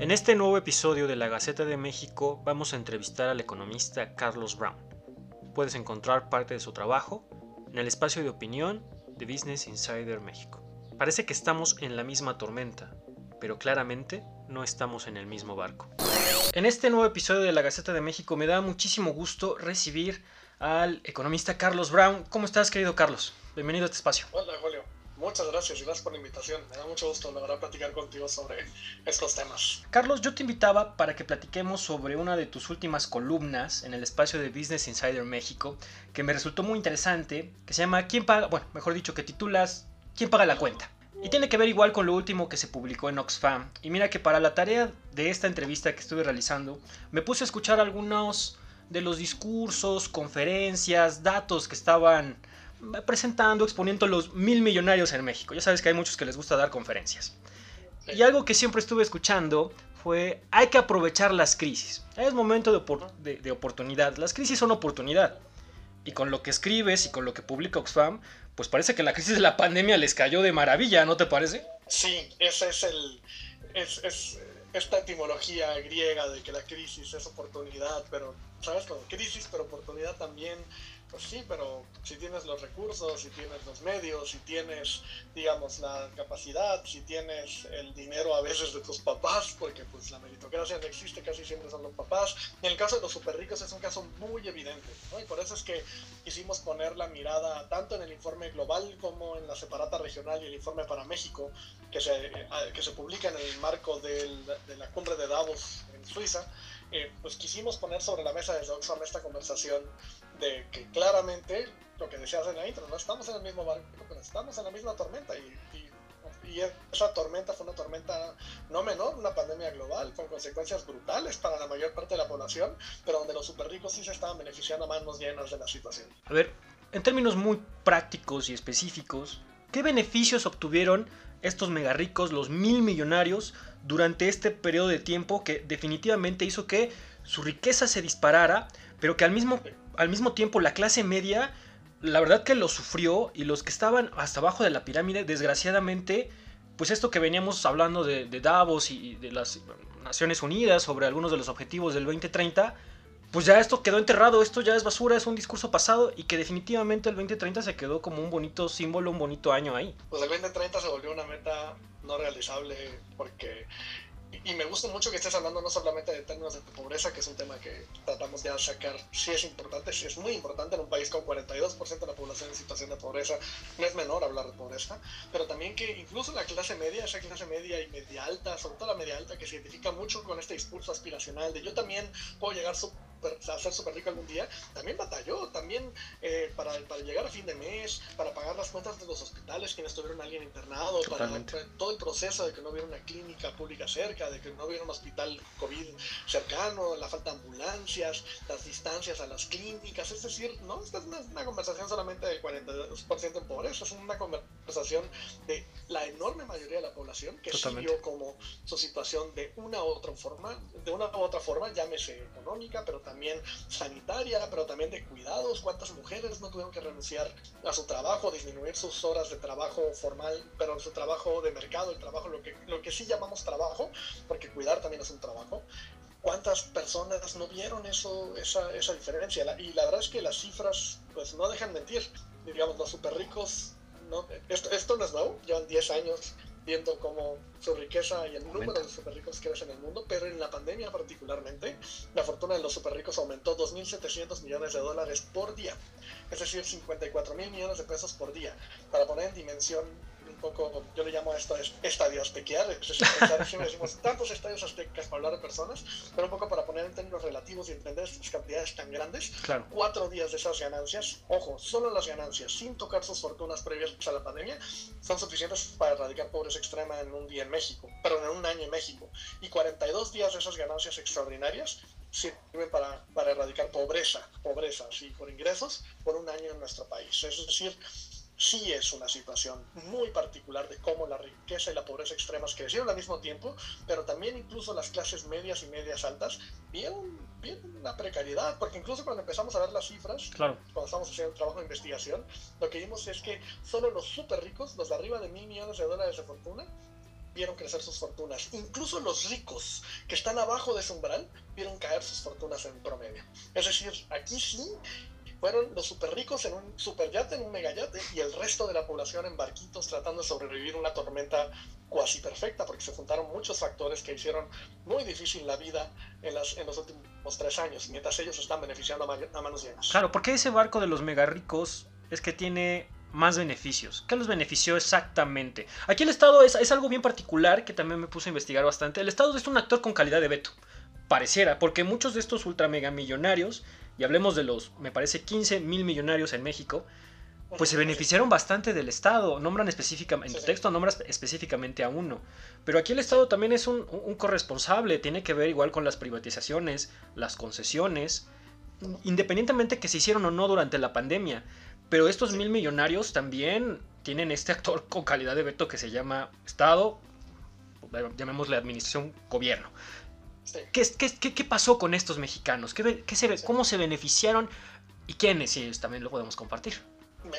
En este nuevo episodio de la Gaceta de México vamos a entrevistar al economista Carlos Brown. Puedes encontrar parte de su trabajo en el espacio de opinión de Business Insider México. Parece que estamos en la misma tormenta, pero claramente no estamos en el mismo barco. En este nuevo episodio de la Gaceta de México me da muchísimo gusto recibir al economista Carlos Brown. ¿Cómo estás, querido Carlos? Bienvenido a este espacio. Hola, Julio. Muchas gracias y gracias por la invitación. Me da mucho gusto lograr platicar contigo sobre estos temas. Carlos, yo te invitaba para que platiquemos sobre una de tus últimas columnas en el espacio de Business Insider México, que me resultó muy interesante, que se llama ¿Quién paga? Bueno, mejor dicho, que titulas ¿Quién paga la cuenta? Y tiene que ver igual con lo último que se publicó en Oxfam. Y mira que para la tarea de esta entrevista que estuve realizando, me puse a escuchar algunos de los discursos, conferencias, datos que estaban presentando, exponiendo los mil millonarios en México. Ya sabes que hay muchos que les gusta dar conferencias. Y algo que siempre estuve escuchando fue, hay que aprovechar las crisis. Es momento de, de, oportunidad. Las crisis son oportunidad. Y con lo que escribes y con lo que publica Oxfam, pues parece que la crisis de la pandemia les cayó de maravilla, ¿no te parece? Sí, ese es el... Es, es esta etimología griega de que la crisis es oportunidad, pero, ¿sabes? Como crisis, pero oportunidad también pues sí, pero si tienes los recursos, si tienes los medios, si tienes, digamos, la capacidad, si tienes el dinero a veces de tus papás, porque pues la meritocracia no existe, casi siempre son los papás. En el caso de los super ricos es un caso muy evidente, ¿no? Y por eso es que quisimos poner la mirada tanto en el informe global como en la separata regional y el informe para México, que se, eh, que se publica en el marco del, de la cumbre de Davos en Suiza, eh, pues quisimos poner sobre la mesa desde Oxfam esta conversación de que claramente, lo que decías en la intro, no estamos en el mismo barco, pero estamos en la misma tormenta y, y, esa tormenta fue una tormenta no menor, una pandemia global con consecuencias brutales para la mayor parte de la población, pero donde los super ricos sí se estaban beneficiando a manos llenas de la situación. A ver, en términos muy prácticos y específicos, ¿qué beneficios obtuvieron estos mega ricos, los mil millonarios, durante este periodo de tiempo que definitivamente hizo que su riqueza se disparara, pero que al mismo, al mismo tiempo la clase media, la verdad que lo sufrió y los que estaban hasta abajo de la pirámide, desgraciadamente, pues esto que veníamos hablando de, de Davos y de las Naciones Unidas sobre algunos de los objetivos del 2030, pues ya esto quedó enterrado, esto ya es basura, es un discurso pasado y que definitivamente el 2030 se quedó como un bonito símbolo, un bonito año ahí. Pues el 2030 se volvió una meta no realizable porque y me gusta mucho que estés hablando no solamente de términos de pobreza, que es un tema que tratamos de sacar, sí es importante, sí es muy importante en un país con 42% de la población en situación de pobreza, no es menor hablar de pobreza, pero también que incluso la clase media, esa clase media y media alta, sobre todo la media alta, que se identifica mucho con este discurso aspiracional de yo también puedo llegar a ser súper rico algún día, también batalló, también eh, para, para, llegar a fin de mes, para pagar las cuentas de los hospitales, quienes tuvieron a alguien internado, para, todo el proceso de que no hubiera una clínica pública cerca, de que no hubiera un hospital COVID cercano, la falta de ambulancias, las distancias a las clínicas, es decir, no, esta es una, conversación solamente del 42% en pobreza, es una conversación de la enorme mayoría de la población que siguió como su situación de una u otra forma, de una u otra forma, llámese económica, pero también sanitaria, pero también de cuidados. ¿Cuántas mujeres no tuvieron que renunciar a su trabajo, disminuir sus horas de trabajo formal, pero su trabajo de mercado, el trabajo, lo que, lo que sí llamamos trabajo, porque cuidar también es un trabajo? ¿Cuántas personas no vieron eso, esa, esa diferencia? y la verdad es que las cifras pues no dejan mentir. Digamos, los super ricos, no, esto, esto no es nuevo, llevan 10 años viendo cómo su riqueza y el número de super ricos crece en el mundo, pero en la pandemia particularmente, la fortuna de los super ricos aumentó 2.700 millones de dólares por día, es decir, 54 mil millones de pesos por día. Para poner en dimensión poco, yo le llamo a esto estadio aztequear, es siempre decimos tantos estadios aztecas para hablar de personas, pero un poco para poner en términos relativos y entender estas cantidades tan grandes, cuatro días de esas ganancias, ojo, solo las ganancias, sin tocar sus fortunas previas a la pandemia, son suficientes para erradicar pobreza extrema en un día en México, perdón, en un año en México, y 42 días de esas ganancias extraordinarias sirven para, para erradicar pobreza, pobreza, sí, por ingresos, por un año en nuestro país. Es decir, sí es una situación muy particular de cómo la riqueza y la pobreza extremas crecieron al mismo tiempo, pero también incluso las clases medias y medias altas vieron, una precariedad, porque incluso cuando empezamos a ver las cifras, cuando estamos haciendo el trabajo de investigación, lo que vimos es que solo los súper ricos, los de arriba de mil millones de dólares de fortuna, vieron crecer sus fortunas. Incluso los ricos que están abajo de ese umbral vieron caer sus fortunas en promedio. Es decir, aquí sí fueron los super ricos en un super yate, en un megayate, y el resto de la población en barquitos tratando de sobrevivir una tormenta cuasi perfecta, porque se juntaron muchos factores que hicieron muy difícil la vida en, los últimos tres años, mientras ellos están beneficiando a, manos llenas. Claro, porque ese barco de los mega ricos es que tiene más beneficios. ¿Qué los benefició exactamente? Aquí el Estado es, es, algo bien particular que también me puse a investigar bastante. El Estado es un actor con calidad de veto. Pareciera, porque muchos de estos ultra mega millonarios y hablemos de los, me parece, 15 mil millonarios en México, pues se beneficiaron bastante del Estado. Nombran específicamente, en tu texto nombras específicamente a uno. Pero aquí el Estado también es un, corresponsable, tiene que ver igual con las privatizaciones, las concesiones, independientemente que se hicieron o no durante la pandemia. Pero estos mil millonarios también tienen este actor con calidad de veto que se llama Estado, llamémosle administración, gobierno. ¿Qué, pasó con estos mexicanos? ¿Qué, se, ¿Cómo se beneficiaron? ¿Y quiénes? Y también lo podemos compartir.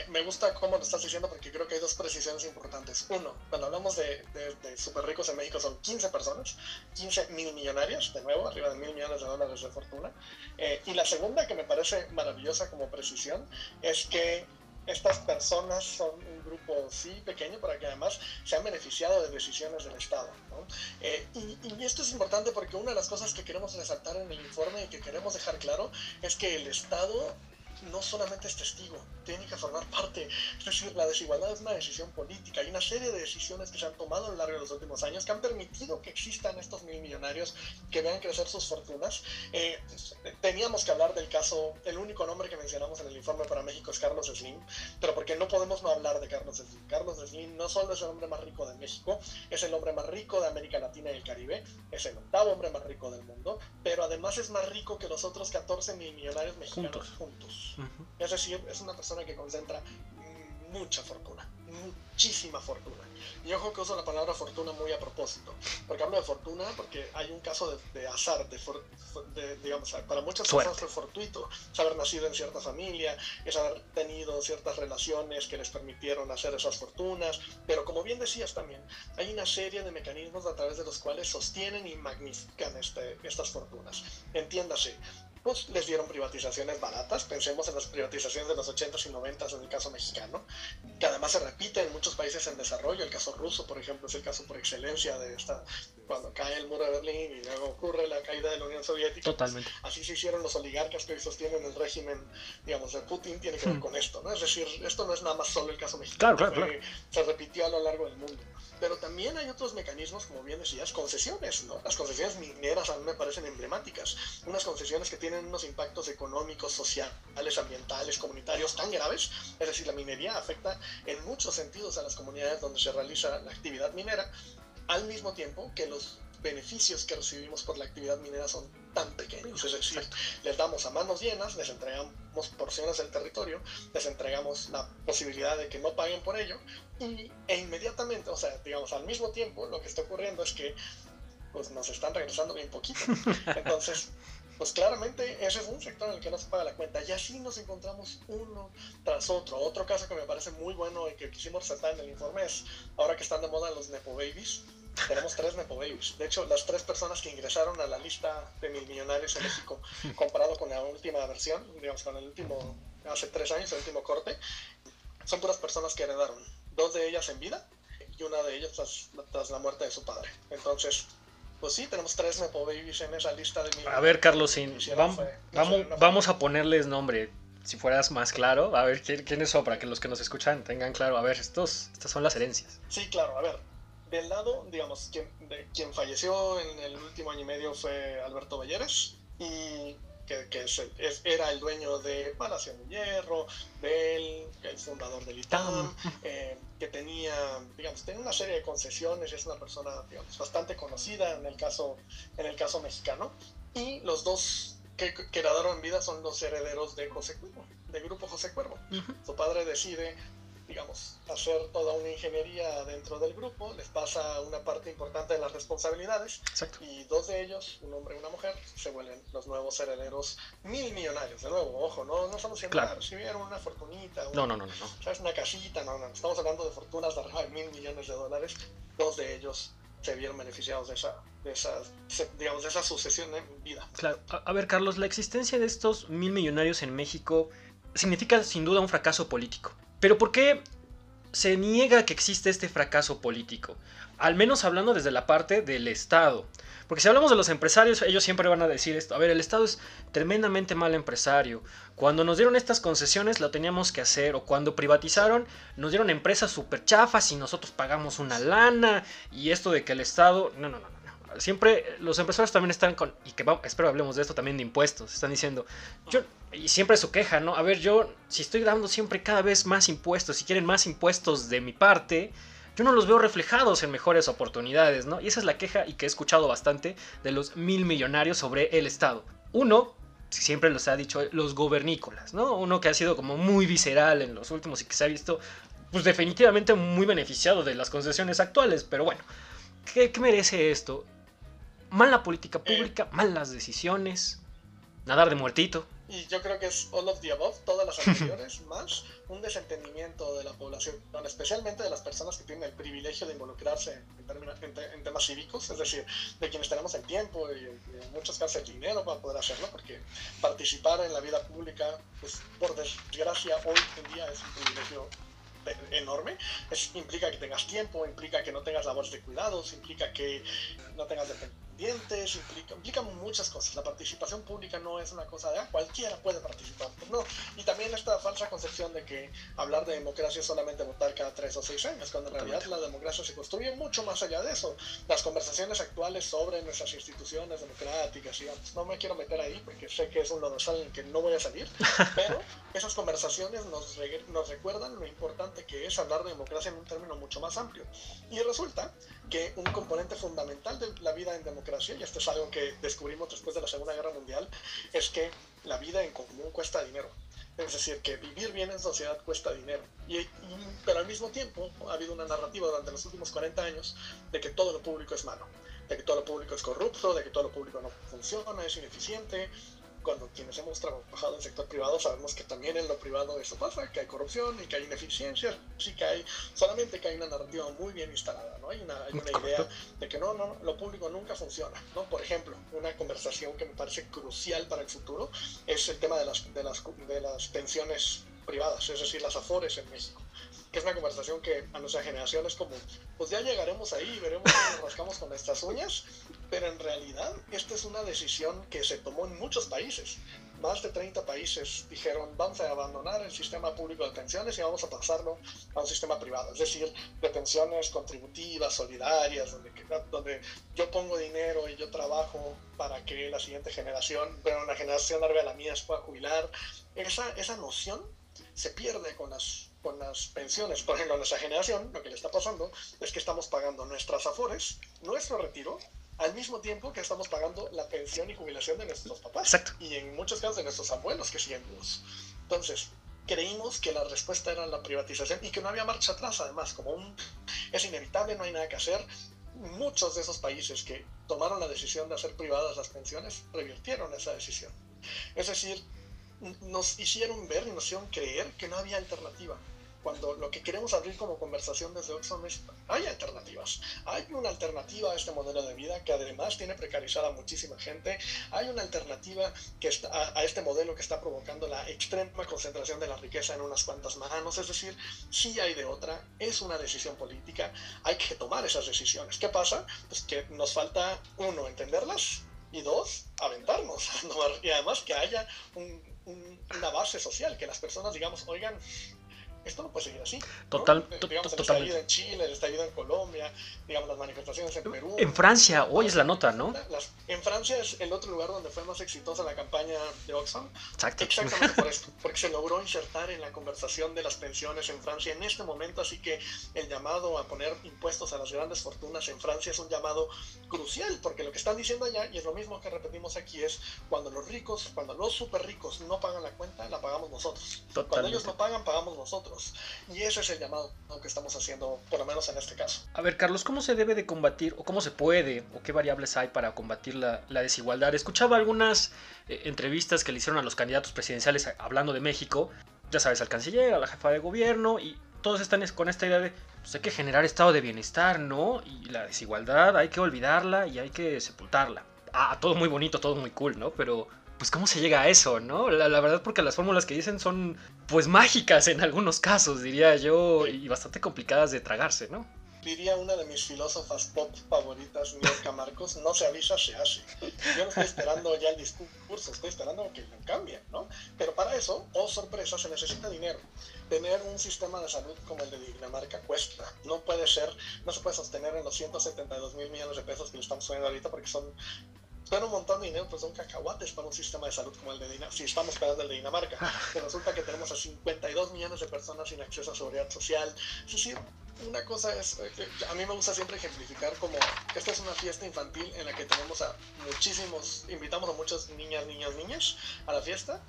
Me, gusta cómo lo estás diciendo porque creo que hay dos precisiones importantes. Uno, cuando hablamos de, de, super ricos en México son 15 personas, 15 mil millonarios, de nuevo, arriba de mil millones de dólares de fortuna. Eh, y la segunda que me parece maravillosa como precisión es que estas personas son un grupo, sí, pequeño, para que además se han beneficiado de decisiones del Estado. Eh, y, esto es importante porque una de las cosas que queremos resaltar en el informe y que queremos dejar claro es que el Estado no solamente es testigo, tiene que formar parte. Es decir, la desigualdad es una decisión política. Hay una serie de decisiones que se han tomado a lo largo de los últimos años que han permitido que existan estos mil millonarios que vean crecer sus fortunas. Eh, teníamos que hablar del caso, el único nombre que mencionamos en el informe para México es Carlos Slim, pero porque no podemos no hablar de Carlos Slim. Carlos Slim no solo es el hombre más rico de México, es el hombre más rico de América Latina y el Caribe, es el octavo hombre más rico del mundo, pero además es más rico que los otros 14 mil millonarios mexicanos juntos. Es decir, es una persona que concentra mucha fortuna, muchísima fortuna. Y ojo que uso la palabra fortuna muy a propósito, porque hablo de fortuna porque hay un caso de, azar, de, digamos, para muchas personas fue fortuito, es haber nacido en cierta familia, es haber tenido ciertas relaciones que les permitieron hacer esas fortunas, pero como bien decías también, hay una serie de mecanismos a través de los cuales sostienen y magnifican este, estas fortunas. Entiéndase, pues les dieron privatizaciones baratas. Pensemos en las privatizaciones de los 80s y 90s en el caso mexicano, que además se repite en muchos países en desarrollo. El caso ruso, por ejemplo, es el caso por excelencia de esta, cuando cae el muro de Berlín y luego ocurre la caída de la Unión Soviética. Totalmente. así se hicieron los oligarcas que hoy sostienen el régimen, digamos, de Putin, tiene que ver hmm. con esto, ¿no? Es decir, esto no es nada más solo el caso mexicano. Claro, claro, Se repitió a lo largo del mundo. Pero también hay otros mecanismos, como bien decías, concesiones, ¿no? Las concesiones mineras a mí me parecen emblemáticas. Unas concesiones que tienen unos impactos económicos, sociales, ambientales, comunitarios tan graves. Es decir, la minería afecta en muchos sentidos a las comunidades donde se realiza la actividad minera, al mismo tiempo que los beneficios que recibimos por la actividad minera son tan pequeños. Es decir, les damos a manos llenas, les entregamos porciones del territorio, les entregamos la posibilidad de que no paguen por ello y, e inmediatamente, o sea, digamos, al mismo tiempo, lo que está ocurriendo es que pues, nos están regresando bien poquito. Entonces, pues claramente ese es un sector en el que no se paga la cuenta. Y así nos encontramos uno tras otro. Otro caso que me parece muy bueno y que quisimos resaltar en el informe es, ahora que están de moda los Nepo Babies, tenemos tres Nepo Babies. De hecho, las tres personas que ingresaron a la lista de mil millonarios en México, comparado con la última versión, digamos, con el último, hace tres años, el último corte, son puras personas que heredaron. Dos de ellas en vida y una de ellas tras, tras la muerte de su padre. Entonces, pues sí, tenemos tres Nepo Babies en esa lista de mil. A ver, Carlos, vamos, vamos, vamos a ponerles nombre si fueras más claro, a ver quiénes son, para que los que nos escuchan tengan claro, a ver, estos, estas son las herencias. Sí, claro, a ver, del lado, digamos, quien, de, quien falleció en el último año y medio fue Alberto Belleres, y que, que era el dueño de Palacio de Hierro, del el fundador del ITAM, eh, que tenía, digamos, tenía una serie de concesiones, es una persona, digamos, bastante conocida en el caso, en el caso mexicano, y los dos que quedaron en vida son los herederos de José Cuervo, del grupo José Cuervo. Su padre decide digamos, hacer toda una ingeniería dentro del grupo, les pasa una parte importante de las responsabilidades y dos de ellos, un hombre y una mujer, se vuelven los nuevos herederos mil millonarios. De nuevo, ojo, no, no estamos diciendo, claro. recibieron una fortunita, no, no, no, no. ¿sabes? una casita, no, no, estamos hablando de fortunas de arriba de mil millones de dólares, dos de ellos se vieron beneficiados de esa, de esa, digamos, de esa sucesión en vida. Claro, a, ver Carlos, la existencia de estos mil millonarios en México significa sin duda un fracaso político. Pero ¿por qué se niega que existe este fracaso político? Al menos hablando desde la parte del Estado. Porque si hablamos de los empresarios, ellos siempre van a decir esto. A ver, el Estado es tremendamente mal empresario. Cuando nos dieron estas concesiones lo teníamos que hacer. O cuando privatizaron, nos dieron empresas súper chafas y nosotros pagamos una lana. Y esto de que el Estado... No, no, no, no. Siempre los empresarios también están con... Y que espero hablemos de esto también de impuestos. Están diciendo... Yo, y siempre su queja, ¿no? A ver, yo si estoy dando siempre cada vez más impuestos, si quieren más impuestos de mi parte yo no los veo reflejados en mejores oportunidades, ¿no? Y esa es la queja y que he escuchado bastante de los mil millonarios sobre el Estado. Uno, siempre los ha dicho, los gobernícolas, ¿no? Uno que ha sido como muy visceral en los últimos y que se ha visto, pues definitivamente muy beneficiado de las concesiones actuales, pero bueno, ¿qué, qué merece esto? Mala política pública, malas decisiones, nadar de muertito, y yo creo que es all of the above, todas las anteriores, más un desentendimiento de la población, especialmente de las personas que tienen el privilegio de involucrarse en, temas cívicos, es decir, de quienes tenemos el tiempo y, en muchos casos el dinero para poder hacerlo, porque participar en la vida pública, pues por desgracia, hoy en día es un privilegio enorme. Es, implica que tengas tiempo, implica que no tengas labores de cuidados, implica que no tengas dependencia implica, implican muchas cosas. La participación pública no es una cosa de ah, cualquiera puede participar. Pues no. Y también esta falsa concepción de que hablar de democracia es solamente votar cada tres o seis años, cuando en realidad la democracia se construye mucho más allá de eso. Las conversaciones actuales sobre nuestras instituciones democráticas, y no me quiero meter ahí porque sé que es un lodazal en el que no voy a salir, pero esas conversaciones nos, nos recuerdan lo importante que es hablar de democracia en un término mucho más amplio. Y resulta que un componente fundamental de la vida en democracia, y esto es algo que descubrimos después de la Segunda Guerra Mundial, es que la vida en común cuesta dinero. Es decir, que vivir bien en sociedad cuesta dinero. Y, pero al mismo tiempo ha habido una narrativa durante los últimos 40 años de que todo lo público es malo, de que todo lo público es corrupto, de que todo lo público no funciona, es ineficiente, cuando quienes hemos trabajado en el sector privado sabemos que también en lo privado eso pasa, que hay corrupción y que hay ineficiencia, sí que hay, solamente que hay una narrativa muy bien instalada, ¿no? Hay una, hay una idea de que no, no, lo público nunca funciona, ¿no? Por ejemplo, una conversación que me parece crucial para el futuro es el tema de las, de las, de las pensiones privadas, es decir, las afores en México que es una conversación que a nuestra generación es como, pues ya llegaremos ahí, veremos cómo nos rascamos con nuestras uñas, pero en realidad esta es una decisión que se tomó en muchos países. Más de 30 países dijeron, vamos a abandonar el sistema público de pensiones y vamos a pasarlo a un sistema privado, es decir, de pensiones contributivas, solidarias, donde, donde yo pongo dinero y yo trabajo para que la siguiente generación, pero una generación arriba de la mía, se pueda jubilar. Esa, esa noción se pierde con las con las pensiones, por ejemplo, a nuestra generación, lo que le está pasando es que estamos pagando nuestras afores, nuestro retiro, al mismo tiempo que estamos pagando la pensión y jubilación de nuestros papás. Exacto. Y en muchos casos de nuestros abuelos que siguen vivos. Entonces, creímos que la respuesta era la privatización y que no había marcha atrás, además, como un, es inevitable, no hay nada que hacer. Muchos de esos países que tomaron la decisión de hacer privadas las pensiones revirtieron esa decisión. Es decir, nos hicieron ver y nos hicieron creer que no había alternativa. Cuando lo que queremos abrir como conversación desde Oxfam es, hay alternativas. Hay una alternativa a este modelo de vida que además tiene precarizada a muchísima gente. Hay una alternativa que está, a, este modelo que está provocando la extrema concentración de la riqueza en unas cuantas manos. Es decir, sí hay de otra. Es una decisión política. Hay que tomar esas decisiones. ¿Qué pasa? Pues que nos falta, uno, entenderlas y dos, aventarnos. Y además que haya un, una base social, que las personas digamos, oigan, esto no puede seguir así. Total, digamos, el estallido en Chile, el estallido en Colombia, digamos, las manifestaciones en Perú. En Francia, hoy es la nota, ¿no? En Francia es el otro lugar donde fue más exitosa la campaña de Oxfam. Exacto. Exactamente por esto, porque se logró insertar en la conversación de las pensiones en Francia en este momento, así que el llamado a poner impuestos a las grandes fortunas en Francia es un llamado crucial, porque lo que están diciendo allá, y es lo mismo que repetimos aquí, es cuando los ricos, cuando los súper ricos no pagan la cuenta, la pagamos nosotros. Cuando ellos no pagan, pagamos nosotros. Y ese es el llamado que estamos haciendo, por lo menos en este caso. A ver, Carlos, ¿cómo se debe de combatir, o cómo se puede, o qué variables hay para combatir la, desigualdad? Escuchaba algunas eh, entrevistas que le hicieron a los candidatos presidenciales hablando de México, ya sabes, al canciller, a la jefa de gobierno, y todos están con esta idea de, pues hay que generar estado de bienestar, ¿no? Y la desigualdad hay que olvidarla y hay que sepultarla. Ah, todo muy bonito, todo muy cool, ¿no? Pero, pues, ¿cómo se llega a eso, no? La, la verdad, porque las fórmulas que dicen son, pues, mágicas en algunos casos, diría yo, y bastante complicadas de tragarse, ¿no? Diría una de mis filósofas pop favoritas, Mirka Marcos, no se avisa, se hace. Yo no estoy esperando ya el discurso, estoy esperando que lo cambien, ¿no? Pero para eso, oh sorpresa, se necesita dinero. Tener un sistema de salud como el de Dinamarca cuesta. No puede ser, no se puede sostener en los 172 mil millones de pesos que le estamos subiendo ahorita porque son Suena un montón de dinero, pues son cacahuates para un sistema de salud como el de Dinamarca, si estamos pagando el de Dinamarca. Que resulta que tenemos a 52 millones de personas sin acceso a seguridad social. Es decir, una cosa es, eh, a mí me gusta siempre ejemplificar como esta es una fiesta infantil en la que tenemos a muchísimos, invitamos a muchas niñas, niños, niñas a la fiesta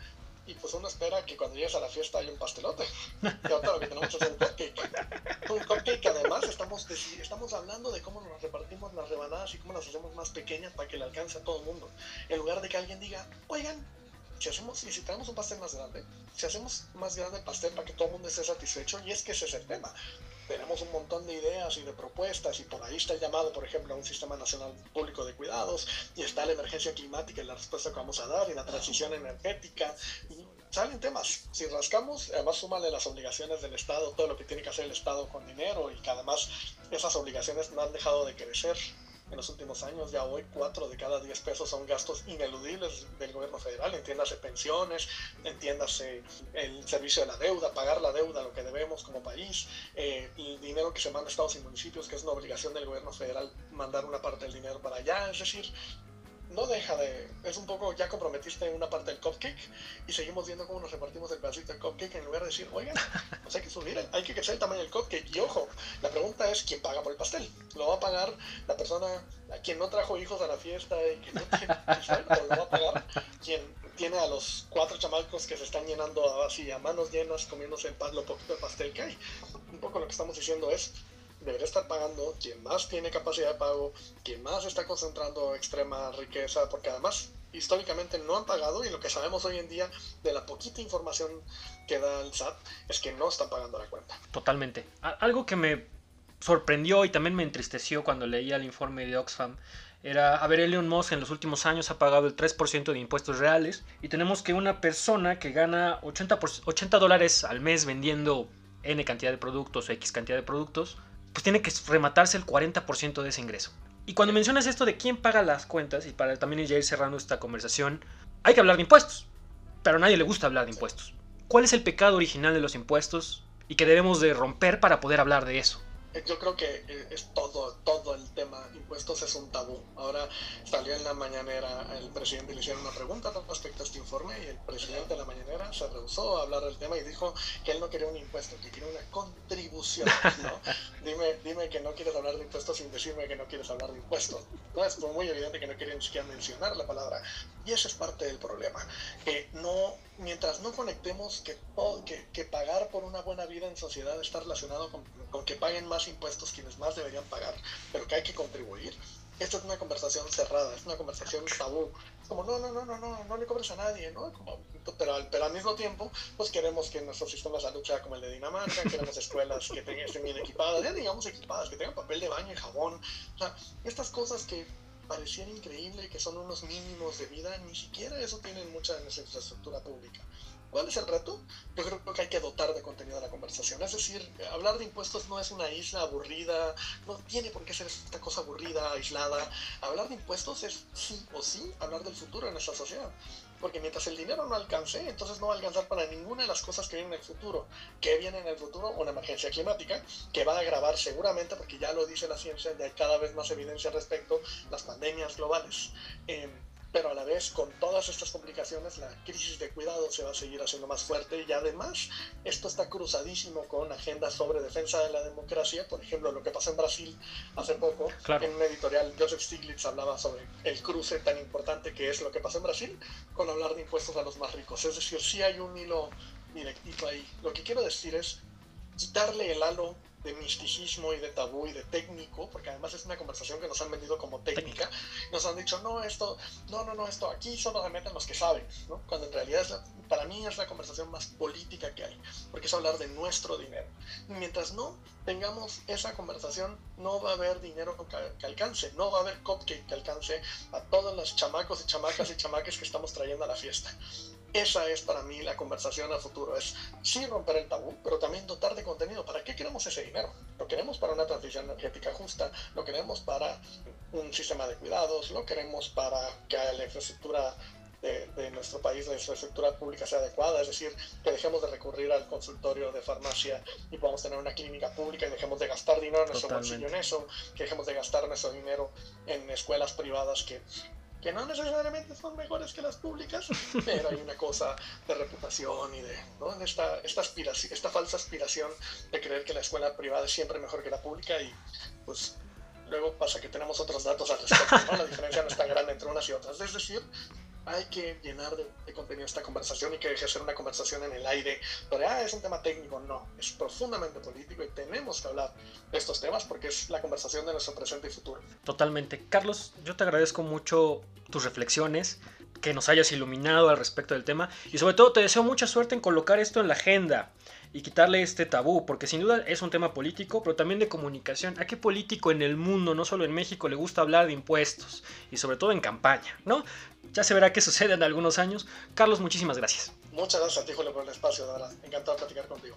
y pues uno espera que cuando llegues a la fiesta haya un pastelote. Y ahora lo que tenemos es un cupcake. Un cupcake que además estamos, estamos hablando de cómo nos repartimos las rebanadas y cómo las hacemos más pequeñas para que le alcance a todo el mundo. En lugar de que alguien diga, oigan, si hacemos, y si traemos un pastel más grande, si hacemos más grande el pastel para que todo el mundo esté satisfecho, y es que ese es el tema tenemos un montón de ideas y de propuestas y por ahí está el llamado, por ejemplo, a un sistema nacional público de cuidados y está la emergencia climática y la respuesta que vamos a dar y la transición energética. Y salen temas. Si rascamos, además súmale las obligaciones del Estado, todo lo que tiene que hacer el Estado con dinero y que además esas obligaciones no han dejado de crecer en los últimos años. Ya hoy 4 de cada 10 pesos son gastos ineludibles del gobierno federal, entiéndase pensiones, entiéndase el servicio de la deuda, pagar la deuda, lo que debemos como país, eh, el dinero que se manda a estados y municipios, que es una obligación del gobierno federal mandar una parte del dinero para allá. Es decir, no deja de. Es un poco, ya comprometiste una parte del cupcake y seguimos viendo cómo nos repartimos el pedacito del cupcake en lugar de decir, oigan, pues hay que subir, hay que crecer el tamaño del cupcake. Y ojo, la pregunta es: ¿quién paga por el pastel? ¿Lo va a pagar la persona, a quien no trajo hijos a la fiesta y que no tiene o lo va a pagar quien tiene a los cuatro chamacos que se están llenando así a manos llenas comiéndose el pan, lo poquito de pastel que hay? Un poco lo que estamos diciendo es: debería estar pagando quien más tiene capacidad de pago, quien más está concentrando extrema riqueza, porque además históricamente no han pagado y lo que sabemos hoy en día de la poquita información que da el SAT es que no están pagando la cuenta. Totalmente. Algo que me sorprendió y también me entristeció cuando leía el informe de Oxfam era, a ver, Elon Musk en los últimos años ha pagado el 3% de impuestos reales y tenemos que una persona que gana 80, 80 dólares al mes vendiendo N cantidad de productos o X cantidad de productos, pues tiene que rematarse el 40% de ese ingreso. Y cuando mencionas esto de quién paga las cuentas, y para también ya ir cerrando esta conversación, hay que hablar de impuestos. Pero a nadie le gusta hablar de impuestos. ¿Cuál es el pecado original de los impuestos y que debemos de romper para poder hablar de eso? Yo creo que eh, es todo, todo el tema impuestos es un tabú. Ahora salió en la mañanera, el presidente le hicieron una pregunta respecto a este informe y el presidente de la mañanera se rehusó a hablar del tema y dijo que él no quería un impuesto, que quería una contribución. dime, dime que no quieres hablar de impuestos sin decirme que no quieres hablar de impuestos. No, es muy evidente que no quiere ni siquiera mencionar la palabra. Y ese es parte del problema. Que no, mientras no conectemos que, que, que pagar por una buena vida en sociedad está relacionado con, con que paguen más impuestos quienes más deberían pagar, pero que hay que contribuir. Esta es una conversación cerrada, es una conversación tabú. Como, no, no, no, no, no, no le cobres a nadie, ¿no? pero, pero, al mismo tiempo, pues queremos que nuestro sistema de salud sea como el de Dinamarca, queremos escuelas que tengan, estén bien equipadas, ya digamos equipadas, que tengan papel de baño y jabón. O sea, estas cosas que parecían increíbles, que son unos mínimos de vida, ni siquiera eso tienen mucha de nuestra infraestructura pública. ¿Cuál es el reto? Yo creo que hay que dotar de contenido a la conversación. Es decir, hablar de impuestos no es una isla aburrida, no tiene por qué ser esta cosa aburrida, aislada. Hablar de impuestos es sí o sí hablar del futuro de nuestra sociedad. Porque mientras el dinero no alcance, entonces no va a alcanzar para ninguna de las cosas que vienen en el futuro. ¿Qué viene en el futuro? Una emergencia climática que va a agravar seguramente, porque ya lo dice la ciencia, ya hay cada vez más evidencia al respecto, las pandemias globales. Eh, pero a la vez con todas estas complicaciones la crisis de cuidado se va a seguir haciendo más fuerte y además esto está cruzadísimo con agendas sobre defensa de la democracia, por ejemplo lo que pasó en Brasil hace poco, en un editorial Joseph Stiglitz hablaba sobre el cruce tan importante que es lo que pasó en Brasil con hablar de impuestos a los más ricos, es decir, sí hay un hilo directivo ahí. Lo que quiero decir es quitarle el halo de misticismo y de tabú y de técnico, porque además es una conversación que nos han vendido como técnica, nos han dicho, no, esto, no, no, no, esto, aquí solo se meten los que saben, ¿no? Cuando en realidad para mí es la conversación más política que hay, porque es hablar de nuestro dinero. Mientras no tengamos esa conversación, no va a haber dinero que, alcance, no va a haber cupcake que alcance a todos los chamacos y chamacas y chamaques que estamos trayendo a la fiesta. Esa es para mí la conversación a futuro, es sí romper el tabú, pero también dotar de contenido. ¿Para qué queremos ese dinero? Lo queremos para una transición energética justa, lo queremos para un sistema de cuidados, lo queremos para que la infraestructura de, nuestro país, la infraestructura pública sea adecuada, es decir, que dejemos de recurrir al consultorio de farmacia y podamos tener una clínica pública y dejemos de gastar dinero en nuestro bolsillo en eso, que dejemos de gastar nuestro dinero en escuelas privadas que que no necesariamente son mejores que las públicas, pero hay una cosa de reputación y de ¿no? esta, esta, aspiración, esta falsa aspiración de creer que la escuela privada es siempre mejor que la pública y pues luego pasa que tenemos otros datos al respecto, la diferencia no es tan grande entre unas y otras. Es decir, hay que llenar de, contenido esta conversación y que deje de ser una conversación en el aire donde ah, es un tema técnico. No, es profundamente político y tenemos que hablar de estos temas porque es la conversación de nuestro presente y futuro. Totalmente. Carlos, yo te agradezco mucho tus reflexiones, que nos hayas iluminado al respecto del tema y sobre todo te deseo mucha suerte en colocar esto en la agenda y quitarle este tabú, porque sin duda es un tema político, pero también de comunicación. ¿A qué político en el mundo, no solo en México, le gusta hablar de impuestos? Y sobre todo en campaña, ¿no? Ya se verá qué sucede en algunos años. Carlos, muchísimas gracias. Muchas gracias a ti, Julio, por el espacio, de verdad. Encantado de platicar contigo.